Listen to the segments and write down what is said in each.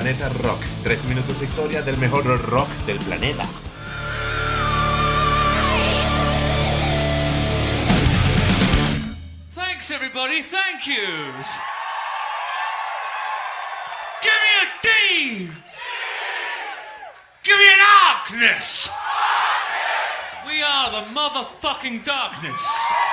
Planeta Rock. Tres minutos de historia del mejor rock del planeta. Thanks, everybody. Thank you. Give me a D. Give me an darkness. We are the motherfucking darkness.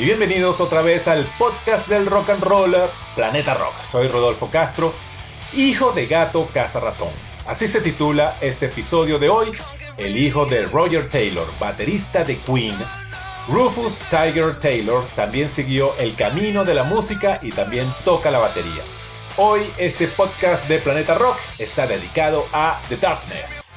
Y bienvenidos otra vez al podcast del rock and roll Planeta Rock. Soy Rodolfo Castro, hijo de gato caza ratón. Así se titula este episodio de hoy, el hijo de Roger Taylor, baterista de Queen. Rufus Tiger Taylor también siguió el camino de la música y también toca la batería. Hoy este podcast de Planeta Rock está dedicado a The Darkness.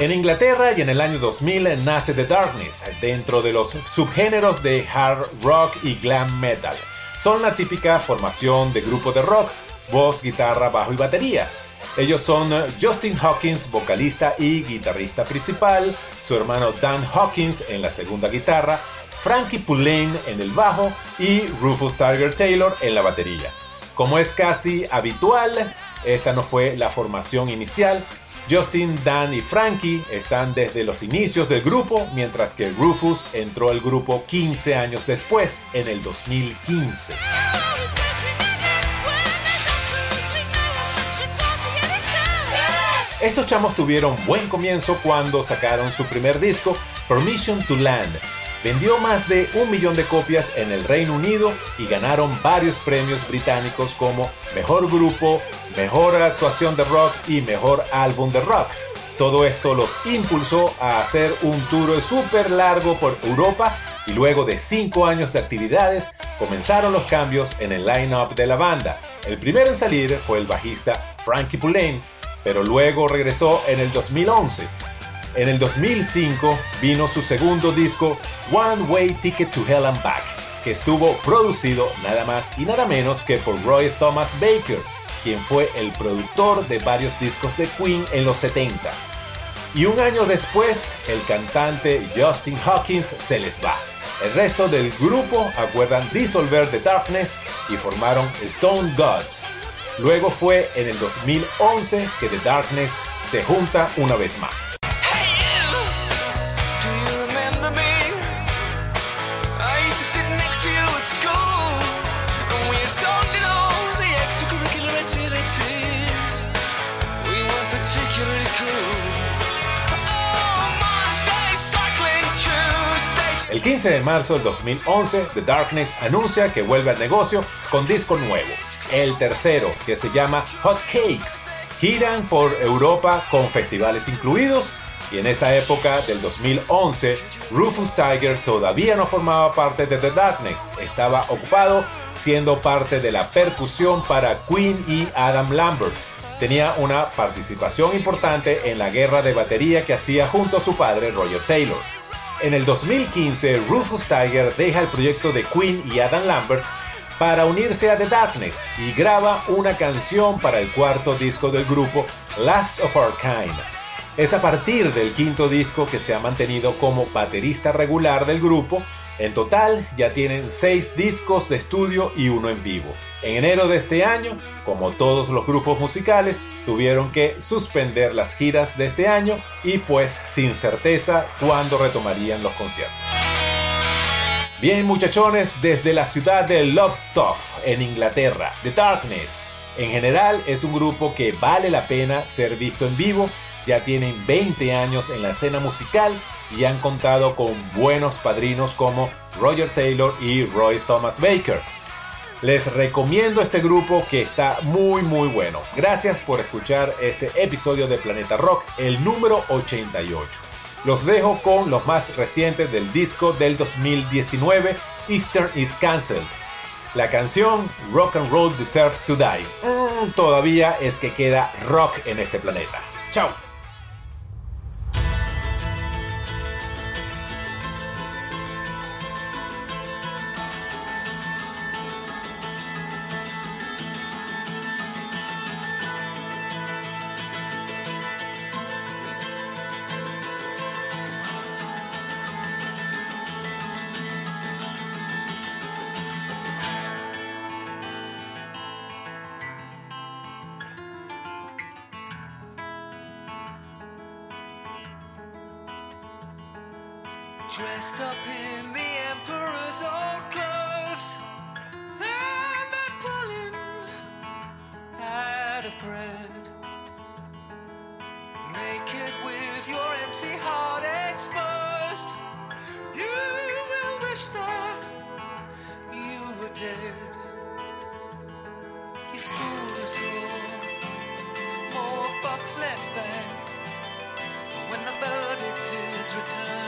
En Inglaterra y en el año 2000 nace The Darkness, dentro de los subgéneros de hard rock y glam metal. Son la típica formación de grupo de rock, voz, guitarra, bajo y batería. Ellos son Justin Hawkins, vocalista y guitarrista principal, su hermano Dan Hawkins en la segunda guitarra, Frankie Pulane en el bajo y Rufus Tiger Taylor en la batería. Como es casi habitual, esta no fue la formación inicial, Justin, Dan y Frankie están desde los inicios del grupo, mientras que Rufus entró al grupo 15 años después, en el 2015. Estos chamos tuvieron buen comienzo cuando sacaron su primer disco, Permission to Land, Vendió más de un millón de copias en el Reino Unido y ganaron varios premios británicos como Mejor Grupo, Mejor Actuación de Rock y Mejor Álbum de Rock. Todo esto los impulsó a hacer un tour súper largo por Europa y luego de cinco años de actividades comenzaron los cambios en el line-up de la banda. El primero en salir fue el bajista Frankie Pulane, pero luego regresó en el 2011 en el 2005 vino su segundo disco One Way Ticket to Hell and Back, que estuvo producido nada más y nada menos que por Roy Thomas Baker, quien fue el productor de varios discos de Queen en los 70. Y un año después, el cantante Justin Hawkins se les va. El resto del grupo acuerdan disolver The Darkness y formaron Stone Gods. Luego fue en el 2011 que The Darkness se junta una vez más. El 15 de marzo del 2011, The Darkness anuncia que vuelve al negocio con disco nuevo, el tercero, que se llama Hot Cakes. Giran por Europa con festivales incluidos y en esa época del 2011, Rufus Tiger todavía no formaba parte de The Darkness, estaba ocupado siendo parte de la percusión para Queen y Adam Lambert tenía una participación importante en la guerra de batería que hacía junto a su padre Roger Taylor. En el 2015, Rufus Tiger deja el proyecto de Queen y Adam Lambert para unirse a The Darkness y graba una canción para el cuarto disco del grupo, Last of Our Kind. Es a partir del quinto disco que se ha mantenido como baterista regular del grupo en total ya tienen 6 discos de estudio y uno en vivo. En enero de este año, como todos los grupos musicales, tuvieron que suspender las giras de este año y pues sin certeza cuándo retomarían los conciertos. Bien muchachones, desde la ciudad de Lovestuff, en Inglaterra, The Darkness. En general es un grupo que vale la pena ser visto en vivo, ya tienen 20 años en la escena musical y han contado con buenos padrinos como Roger Taylor y Roy Thomas Baker. Les recomiendo este grupo que está muy muy bueno. Gracias por escuchar este episodio de Planeta Rock, el número 88. Los dejo con los más recientes del disco del 2019, Eastern is Cancelled. La canción Rock and Roll Deserves to Die. Mm, todavía es que queda rock en este planeta. Chao. Dressed up in the emperor's old clothes, and they're pulling at a thread. Naked with your empty heart exposed, you will wish that you were dead. You fooled us all, more buck less bang. When the verdict is returned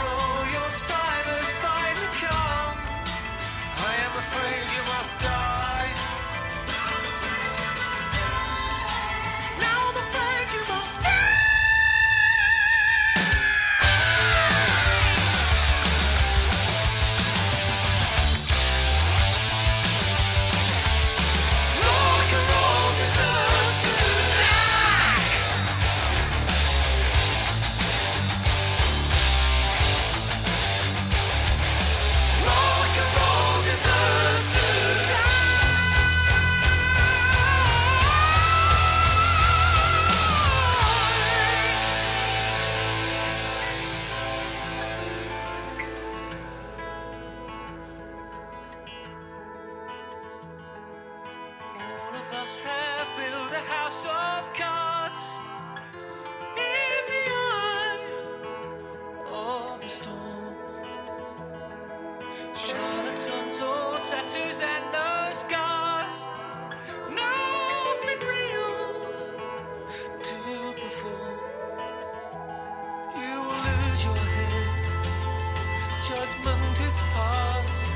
Judgment is past.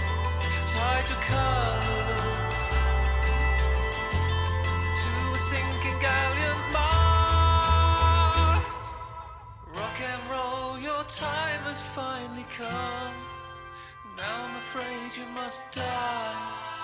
Tide your colors to a sinking galleon's mast. Rock and roll, your time has finally come. Now I'm afraid you must die.